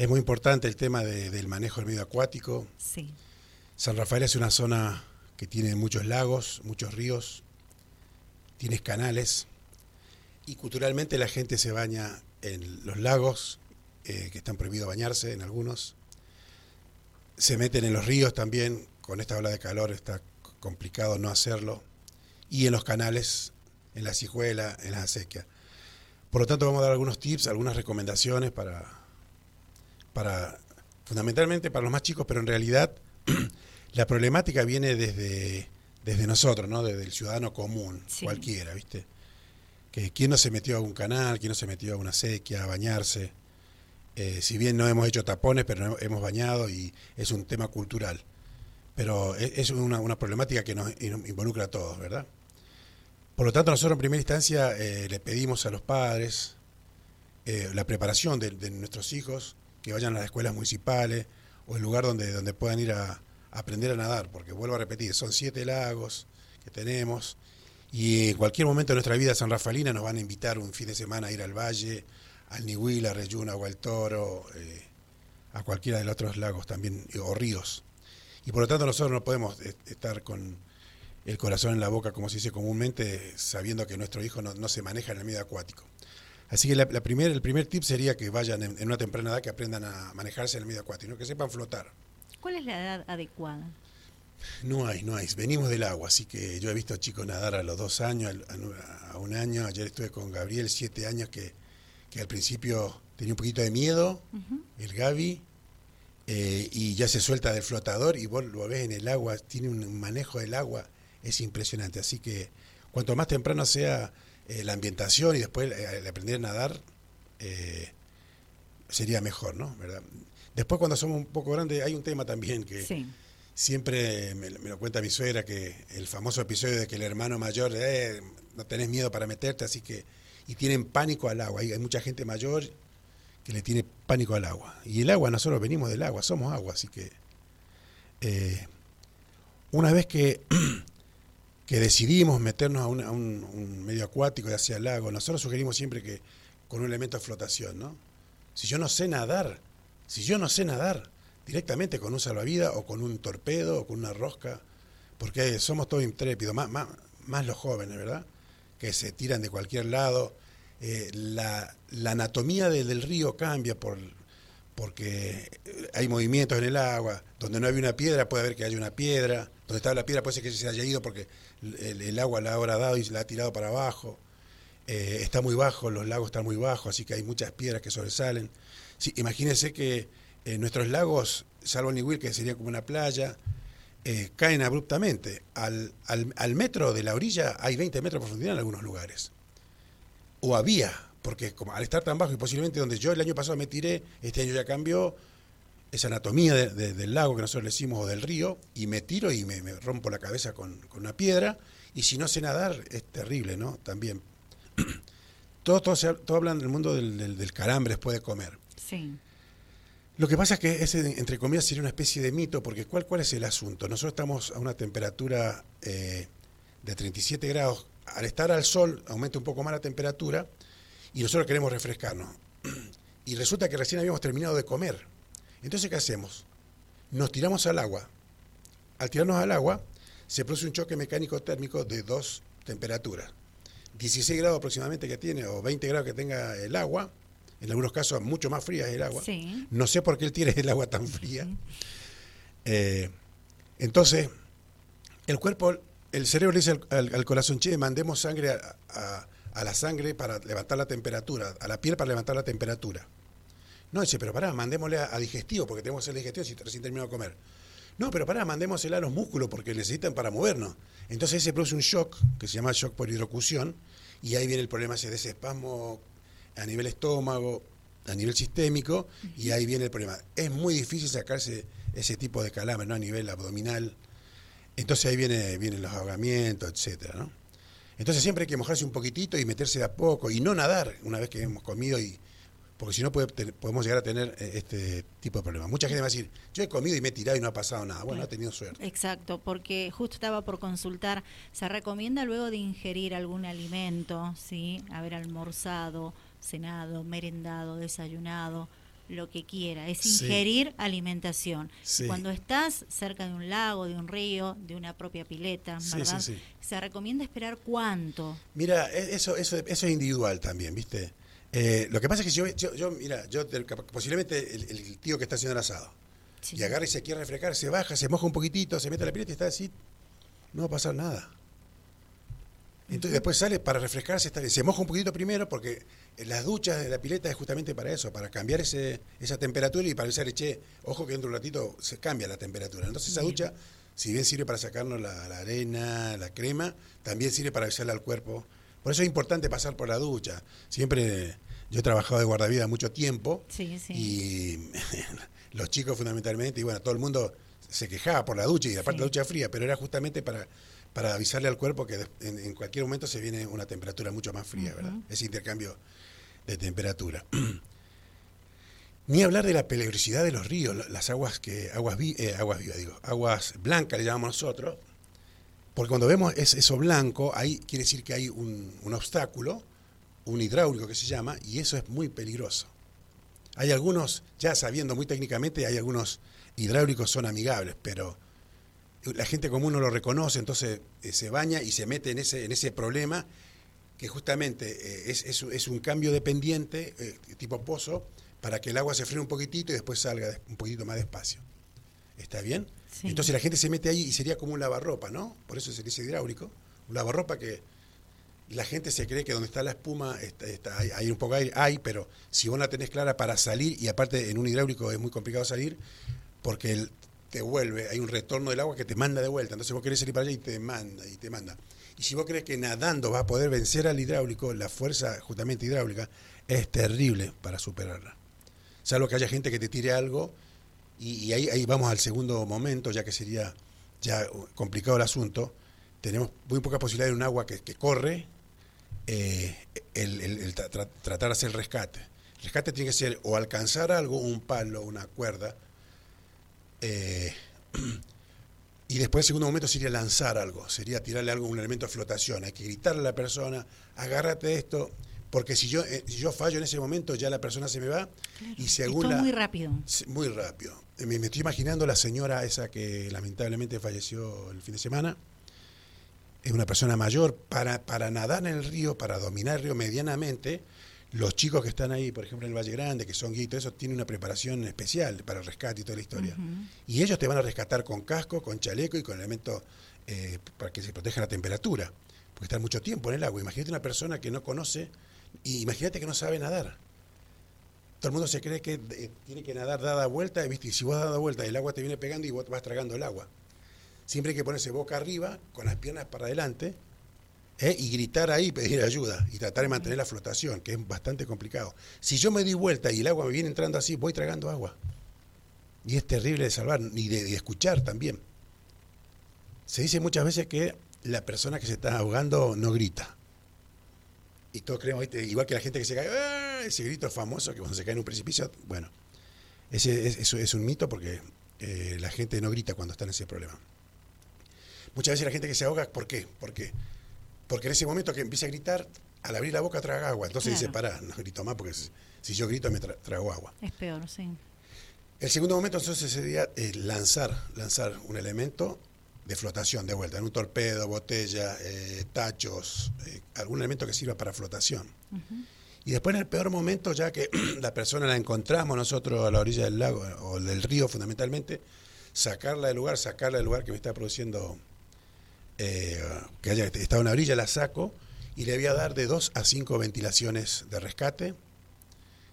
Es muy importante el tema del manejo del medio acuático. Sí. San Rafael es una zona que tiene muchos lagos, muchos ríos, tienes canales y culturalmente la gente se baña en los lagos, eh, que están prohibidos bañarse en algunos. Se meten en los ríos también, con esta ola de calor está complicado no hacerlo. Y en los canales, en la cijuela, en la acequia. Por lo tanto, vamos a dar algunos tips, algunas recomendaciones para, para fundamentalmente para los más chicos, pero en realidad la problemática viene desde, desde nosotros, ¿no? Desde el ciudadano común, cualquiera, ¿viste? Que quién no se metió a un canal, quién no se metió a una sequía, a bañarse. Eh, si bien no hemos hecho tapones, pero hemos bañado y es un tema cultural. Pero e, es una, problemática que nos involucra a todos, ¿verdad? Por lo tanto, nosotros en primera instancia eh, le pedimos a los padres eh, la preparación de, nuestros hijos, que vayan a las escuelas municipales o el lugar donde, donde puedan ir a, aprender a nadar, porque vuelvo a repetir, son siete lagos que tenemos y en cualquier momento de nuestra vida San Rafaelina nos van a invitar un fin de semana a ir al valle, al Nihuil, a Reyuna, o al Toro, eh, a cualquiera de los otros lagos también, o ríos. Y por lo tanto nosotros no podemos estar con el corazón en la boca, como se dice comúnmente, sabiendo que nuestro hijo no, se maneja en el medio acuático. Así que la, el primer tip sería que vayan en, una temprana edad, que aprendan a manejarse en el medio acuático, que sepan flotar. ¿Cuál es la edad adecuada? No hay, no hay. Venimos del agua, así que yo he visto a chicos nadar a los dos años, a, un año. Ayer estuve con Gabriel, siete años, que, al principio tenía un poquito de miedo, el Gaby, eh, y ya se suelta del flotador y vos lo ves en el agua, tiene un manejo del agua, es impresionante. Así que cuanto más temprano sea eh, la ambientación y después el aprender a nadar, eh, sería mejor, ¿no? ¿verdad? Después cuando somos un poco grandes hay un tema también que siempre me, lo cuenta mi suegra, que el famoso episodio de que el hermano mayor, eh, no tenés miedo para meterte, así que, y tienen pánico al agua. Hay, hay mucha gente mayor que le tiene pánico al agua. Y el agua, nosotros venimos del agua, somos agua, así que eh, una vez que, que decidimos meternos a, un, medio acuático, y hacia el lago, nosotros sugerimos siempre que con un elemento de flotación, ¿no? Si yo no sé nadar, si yo no sé nadar, directamente con un salvavidas o con un torpedo o con una rosca, porque somos todos intrépidos, más, más, los jóvenes, ¿verdad? Que se tiran de cualquier lado. Eh, la, anatomía del río cambia por, porque hay movimientos en el agua. Donde no hay una piedra puede haber que haya una piedra. Donde está la piedra puede ser que se haya ido porque el, agua la ha dado y la ha tirado para abajo. Eh, está muy bajo, los lagos están muy bajos, así que hay muchas piedras que sobresalen. Imagínense que eh, nuestros lagos, salvo Niwil, que sería como una playa, eh, caen abruptamente. Al, al, metro de la orilla hay 20 metros de profundidad en algunos lugares. O había, porque como al estar tan bajo y posiblemente donde yo el año pasado me tiré, este año ya cambió esa anatomía del lago que nosotros le decimos o del río, y me tiro y me, rompo la cabeza con, una piedra, y si no sé nadar es terrible, ¿no? También. todos, todo hablan del mundo del, del, del calambre después de comer. Lo que pasa es que ese, entre comillas, sería una especie de mito, porque ¿cuál, cuál es el asunto? Nosotros estamos a una temperatura eh, de 37 grados. Al estar al sol aumenta un poco más la temperatura y nosotros queremos refrescarnos. Y resulta que recién habíamos terminado de comer. Entonces, ¿qué hacemos? Nos tiramos al agua. Al tirarnos al agua, se produce un choque mecánico térmico de dos temperaturas. 16 grados aproximadamente que tiene, o 20 grados que tenga el agua, en algunos casos mucho más fría es el agua. No sé por qué él tiene el agua tan fría. Eh, entonces, el cuerpo, el cerebro le dice al, corazón, che, mandemos sangre a, la sangre para levantar la temperatura, a la piel para levantar la temperatura. No, dice, pero pará, mandémosle a, digestivo, porque tenemos el digestivo si recién terminado de comer. No, pero pará, mandémosle a los músculos porque necesitan para movernos. Entonces se produce un shock, que se llama shock por hidrocución, y ahí viene el problema ese de ese espasmo a nivel estómago, a nivel sistémico, y ahí viene el problema. Es muy difícil sacarse ese tipo de calambre, ¿no? A nivel abdominal. Entonces ahí viene, vienen los ahogamientos, etcétera, ¿no? Entonces siempre hay que mojarse un poquitito y meterse de a poco y no nadar una vez que hemos comido y porque si no podemos llegar a tener eh, este tipo de problemas. Mucha gente va a decir, yo he comido y me he tirado y no ha pasado nada. Bueno, ha tenido suerte. Exacto, porque justo estaba por consultar, se recomienda luego de ingerir algún alimento, ¿sí? haber almorzado, cenado, merendado, desayunado, lo que quiera, es Sí. ingerir alimentación. Sí. Cuando estás cerca de un lago, de un río, de una propia pileta, ¿verdad? sí, sí. Se recomienda esperar cuánto. Mira, e- eso, eso, eso es individual también, ¿viste? Eh, lo que pasa es que yo, yo, yo, mira, yo te- posiblemente el, el tío que está haciendo el asado y agarra y se quiere refrescar, se baja, se moja un poquitito, se mete a la pileta y está así, no va a pasar nada. Entonces después sale para refrescarse, está se moja un poquito primero porque en las duchas de la pileta es justamente para eso, para cambiar ese, esa temperatura y para decirle, che, ojo que dentro de un ratito se cambia la temperatura. Entonces esa Bien. ducha, si bien sirve para sacarnos la, la arena, la crema, también sirve para avisarle al cuerpo. Por eso es importante pasar por la ducha. Siempre, yo he trabajado de guardavida mucho tiempo Sí, sí. y los chicos fundamentalmente, y bueno, todo el mundo se quejaba por la ducha y aparte Sí. la ducha fría, pero era justamente para, para avisarle al cuerpo que en, en cualquier momento se viene una temperatura mucho más fría, ¿verdad? Ese intercambio de temperatura. Ni hablar de la peligrosidad de los ríos, la- las aguas que aguas vi- eh, aguas vivas, digo, aguas blancas le llamamos nosotros, porque cuando vemos es- eso blanco, ahí quiere decir que hay un, un obstáculo, un hidráulico que se llama, y eso es muy peligroso. Hay algunos, ya sabiendo muy técnicamente, hay algunos hidráulicos son amigables, pero la gente común no lo reconoce, entonces eh, se baña y se mete en ese, en ese problema que justamente eh, es, es- es un cambio de pendiente, eh, tipo pozo, para que el agua se frene un poquitito y después salga un poquito más despacio. ¿Está bien? Sí. Entonces la gente se mete ahí y sería como un lavarropa, ¿no? Por eso se dice hidráulico. Un lavarropa que la gente se cree que donde está la espuma está, está- hay, hay un poco de aire, hay, pero si vos la tenés clara para salir, y aparte en un hidráulico es muy complicado salir, porque el- te vuelve, hay un retorno del agua que te manda de vuelta, entonces vos querés salir para allá y te manda, y te manda. Y si vos crees que nadando vas a poder vencer al hidráulico, la fuerza justamente hidráulica es terrible para superarla. Salvo que haya gente que te tire algo, y, ahí, vamos al segundo momento, ya que sería ya complicado el asunto. Tenemos muy poca posibilidad de un agua que, corre, eh, el, el- el tra- tra- tratar de hacer el rescate. El rescate tiene que ser o alcanzar algo, un palo, una cuerda, eh, y después el segundo momento sería lanzar algo, sería tirarle algo, un elemento de flotación. Hay que gritarle a la persona, agárrate esto, porque si yo, eh, si yo fallo en ese momento, ya la persona se me va, y según la... muy rápido. Muy rápido. Eh, Me, me estoy imaginando la señora esa que lamentablemente falleció el fin de semana. Es una persona mayor. Para, para nadar en el río, para dominar el río medianamente, los chicos que están ahí, por ejemplo, en el Valle Grande, que son y todo eso, tienen una preparación especial para el rescate y toda la historia. Y ellos te van a rescatar con casco, con chaleco y con elementos eh, para que se proteja la temperatura. Porque están mucho tiempo en el agua. Imagínate una persona que no conoce, y imagínate que no sabe nadar. Todo el mundo se cree que eh, tiene que nadar dada vuelta, ¿viste? y si vos dada vuelta, el agua te viene pegando y vos vas tragando el agua. Siempre hay que ponerse boca arriba, con las piernas para adelante, ¿eh? y gritar ahí, pedir ayuda, y tratar de mantener la flotación, que es bastante complicado. Si yo me di vuelta y el agua me viene entrando así, voy tragando agua. Y es terrible de salvar, y de, escuchar también. Se dice muchas veces que la persona que se está ahogando no grita. Y todos creemos, igual que la gente que se cae, ¡ah! ese grito famoso que cuando se cae en un precipicio, bueno, ese es, eso es un mito porque eh, la gente no grita cuando está en ese problema. Muchas veces la gente que se ahoga, ¿por qué? Porque, porque en ese momento que empieza a gritar, al abrir la boca traga agua. Entonces dice, pará, no grito más porque si, yo grito me tra- trago agua. Es peor, sí. El segundo momento entonces sería eh, lanzar, lanzar un elemento de flotación de vuelta, en un torpedo, botella, eh, tachos, eh, algún elemento que sirva para flotación. Y después en el peor momento, ya que la persona la encontramos nosotros a la orilla del lago o del río fundamentalmente, sacarla del lugar, sacarla del lugar que me está produciendo, eh, que haya estado en la orilla, la saco y le voy a dar de dos a cinco ventilaciones de rescate.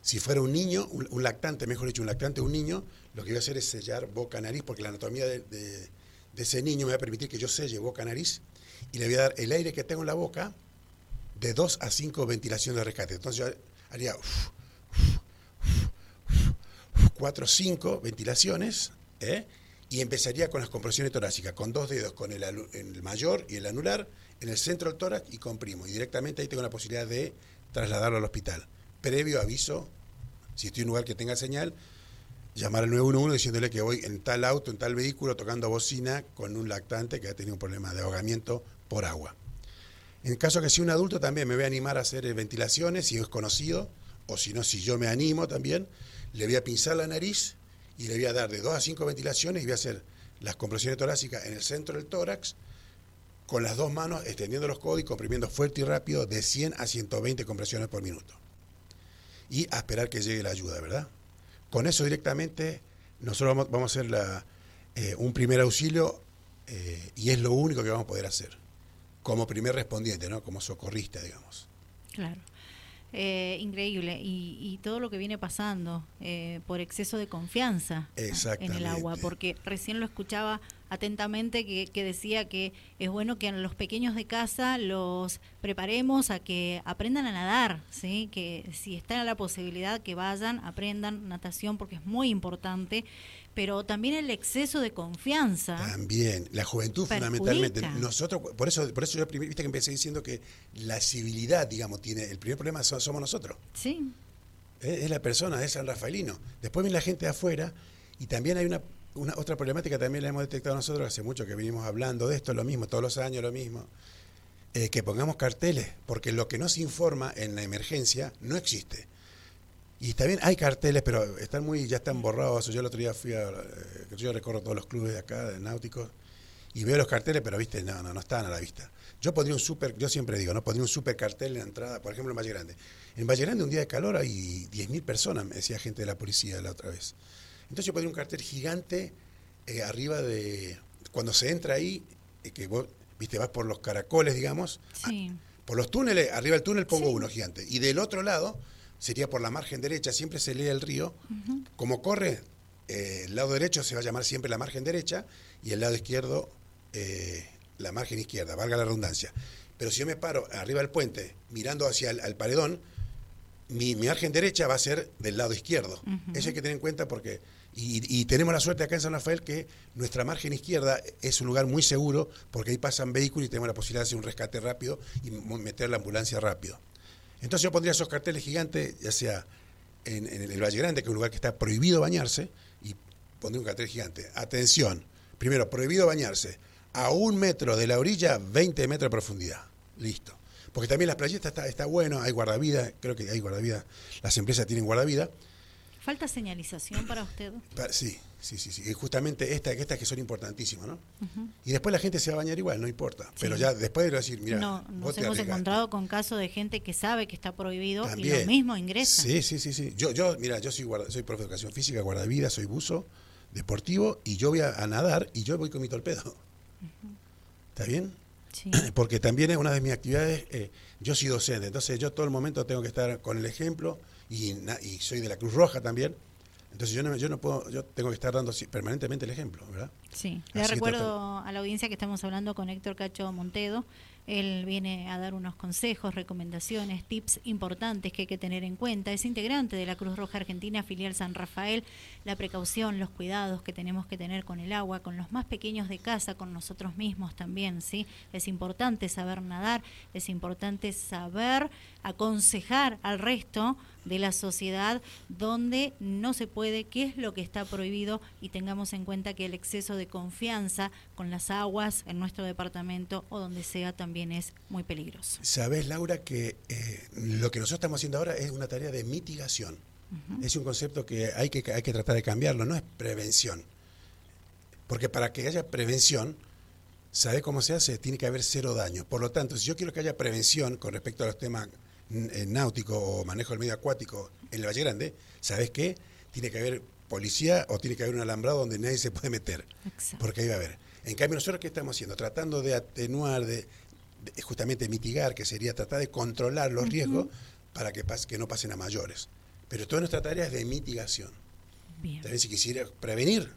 Si fuera un niño, un, lactante, mejor dicho, un lactante, un niño, lo que voy a hacer es sellar boca-nariz, porque la anatomía de, ese niño me va a permitir que yo selle boca-nariz y le voy a dar el aire que tengo en la boca de dos a cinco ventilaciones de rescate. Entonces yo haría uf, uf, uf, uf, cuatro o cinco ventilaciones ¿eh? Y empezaría con las compresiones torácicas, con dos dedos, con el, mayor y el anular, en el centro del tórax y comprimo. Y directamente ahí tengo la posibilidad de trasladarlo al hospital. Previo aviso, si estoy en un lugar que tenga señal, llamar al 911 diciéndole que voy en tal auto, en tal vehículo, tocando bocina con un lactante que ha tenido un problema de ahogamiento por agua. En caso que sea un adulto también me voy a animar a hacer eh, ventilaciones, si es conocido, o si no, si yo me animo también, le voy a pinzar la nariz y le voy a dar de 2 a 5 ventilaciones y voy a hacer las compresiones torácicas en el centro del tórax con las dos manos extendiendo los codos y comprimiendo fuerte y rápido de 100 a 120 compresiones por minuto. Y a esperar que llegue la ayuda, ¿verdad? Con eso directamente nosotros vamos, a hacer eh, un primer auxilio eh, y es lo único que vamos a poder hacer como primer respondiente, ¿no? Como socorrista, digamos. Claro. Eh, increíble. Y, todo lo que viene pasando eh, por exceso de confianza en el agua, porque recién lo escuchaba atentamente que, que, decía que es bueno que a los pequeños de casa los preparemos a que aprendan a nadar, ¿sí? que si está la posibilidad que vayan, aprendan natación porque es muy importante pero también el exceso de confianza. También, la juventud fundamentalmente. Nosotros, por eso, por eso yo viste que empecé diciendo que la civilidad, digamos, tiene, el primer problema somos nosotros. Sí. Es, la persona, es San Rafaelino. Después viene la gente de afuera y también hay una, una otra problemática, también la hemos detectado nosotros hace mucho que venimos hablando de esto, lo mismo, todos los años lo mismo. Eh, que pongamos carteles, porque lo que no se informa en la emergencia no existe. Y también hay carteles, pero están muy, ya están borrados. Yo el otro día fui a, eh, yo recorro todos los clubes de acá, de náuticos, y veo los carteles, pero viste, no, no, no están a la vista. Yo pondría un super, yo siempre digo, no pondría un super cartel en la entrada, por ejemplo en Valle Grande. En Valle Grande un día de calor hay 10.000 personas, me decía gente de la policía la otra vez. Entonces yo pondría un cartel gigante eh, arriba de, cuando se entra ahí, eh, que vos, viste, vas por los caracoles, digamos, sí. por los túneles, arriba del túnel pongo uno gigante. Y del otro lado sería por la margen derecha, siempre se lee el río, como corre, eh, el lado derecho se va a llamar siempre la margen derecha y el lado izquierdo la margen izquierda, valga la redundancia. Pero si yo me paro arriba del puente mirando hacia el paredón, mi, margen derecha va a ser del lado izquierdo. Eso hay que tener en cuenta porque... Y, tenemos la suerte acá en San Rafael que nuestra margen izquierda es un lugar muy seguro porque ahí pasan vehículos y tenemos la posibilidad de hacer un rescate rápido y meter la ambulancia rápido. Entonces yo pondría esos carteles gigantes, ya sea en, el Valle Grande, que es un lugar que está prohibido bañarse, y pondría un cartel gigante. Atención, primero, prohibido bañarse. A un metro de la orilla, 20 metros de profundidad. Listo. Porque también las playitas está, está bueno, hay guardavidas, creo que hay guardavidas, las empresas tienen guardavidas. ¿Falta señalización para usted? Sí, sí, sí, sí. Y justamente estas estas que son importantísimas, ¿no? Y después la gente se va a bañar igual, no importa. Pero ya después de decir, mira, no, nos hemos encontrado con casos de gente que sabe que está prohibido y lo mismo ingresa. Sí, sí, sí, sí. Yo, yo mira, yo soy soy profe de educación física, guardavida, soy buzo deportivo y yo voy a, nadar y yo voy con mi torpedo. ¿Está bien? Sí. Porque también es una de mis actividades, eh, yo soy docente, entonces yo todo el momento tengo que estar con el ejemplo y, y soy de la Cruz Roja también. Entonces yo no, yo no puedo, yo tengo que estar dando permanentemente el ejemplo, ¿verdad? Sí, le recuerdo a la audiencia que estamos hablando con Héctor Cacho Montedo, él viene a dar unos consejos, recomendaciones, tips importantes que hay que tener en cuenta. Es integrante de la Cruz Roja Argentina, filial San Rafael. La precaución, los cuidados que tenemos que tener con el agua, con los más pequeños de casa, con nosotros mismos también, ¿sí? Es importante saber nadar, es importante saber aconsejar al resto de la sociedad donde no se puede, qué es lo que está prohibido y tengamos en cuenta que el exceso de confianza con las aguas en nuestro departamento o donde sea también es muy peligroso. Sabes, Laura, que eh, lo que nosotros estamos haciendo ahora es una tarea de mitigación. Es un concepto que hay, que hay que tratar de cambiarlo, no es prevención. Porque para que haya prevención, ¿sabe cómo se hace? Tiene que haber cero daño. Por lo tanto, si yo quiero que haya prevención con respecto a los temas náutico o manejo del medio acuático en el Valle Grande, ¿sabes qué? Tiene que haber policía o tiene que haber un alambrado donde nadie se puede meter. Porque ahí va a haber. En cambio, nosotros qué estamos haciendo? Tratando de atenuar, de, justamente mitigar, que sería tratar de controlar los riesgos para que, que no pasen a mayores. Pero toda nuestra tarea es de mitigación. También si quisiera prevenir,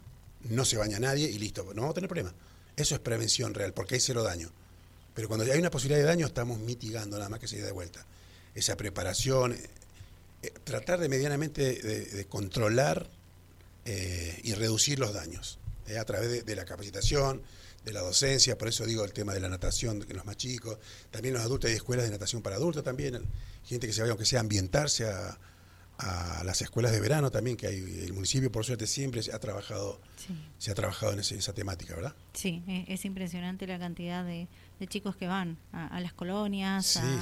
no se baña nadie y listo, no vamos a tener problema. Eso es prevención real, porque hay cero daño. Pero cuando hay una posibilidad de daño, estamos mitigando nada más que se dé de vuelta esa preparación, eh, eh, tratar de medianamente de, controlar eh, y reducir los daños a través de, la capacitación, de la docencia, por eso digo el tema de la natación, que los más chicos, también los adultos hay escuelas de natación para adultos también, gente que se vaya, aunque sea ambientarse a, a las escuelas de verano también, que hay, el municipio por suerte siempre se ha trabajado, se ha trabajado en esa temática, ¿verdad? Sí, es, impresionante la cantidad de, chicos que van a, las colonias, a,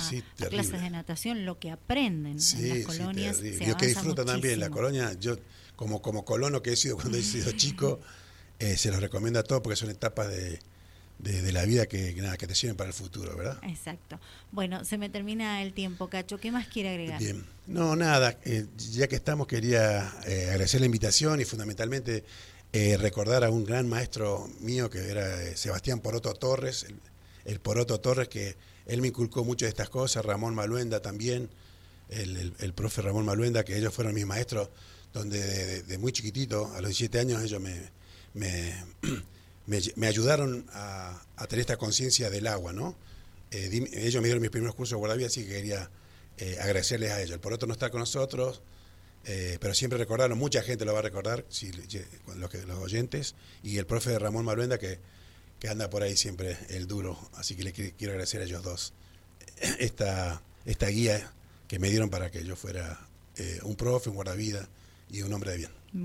clases de natación, lo que aprenden en las colonias. Sí, que disfrutan también la colonia, yo como, como colono que he sido cuando he sido chico, eh, se los recomiendo a todos porque son etapas de, de, la vida que, nada, que te sirven para el futuro, ¿verdad? Exacto. Bueno, se me termina el tiempo, Cacho. ¿Qué más quiere agregar? Bien. No, nada. Eh, ya que estamos, quería eh, agradecer la invitación y fundamentalmente eh, recordar a un gran maestro mío que era Sebastián Poroto Torres, el, Poroto Torres, que él me inculcó muchas de estas cosas, Ramón Maluenda también, el, profe Ramón Maluenda, que ellos fueron mis maestros, donde de, muy chiquitito, a los 17 años, ellos me, me me, ayudaron a, tener esta conciencia del agua, ¿no? Eh, ellos me dieron mis primeros cursos de guardavidas, así que quería eh, agradecerles a ellos. El otro no está con nosotros, eh, pero siempre recordarlo, mucha gente lo va a recordar, si, los, los oyentes, y el profe Ramón Maluenda, que, que anda por ahí siempre el duro, así que le quiero agradecer a ellos dos esta, esta guía que me dieron para que yo fuera un profe, un guardavida y un hombre de bien.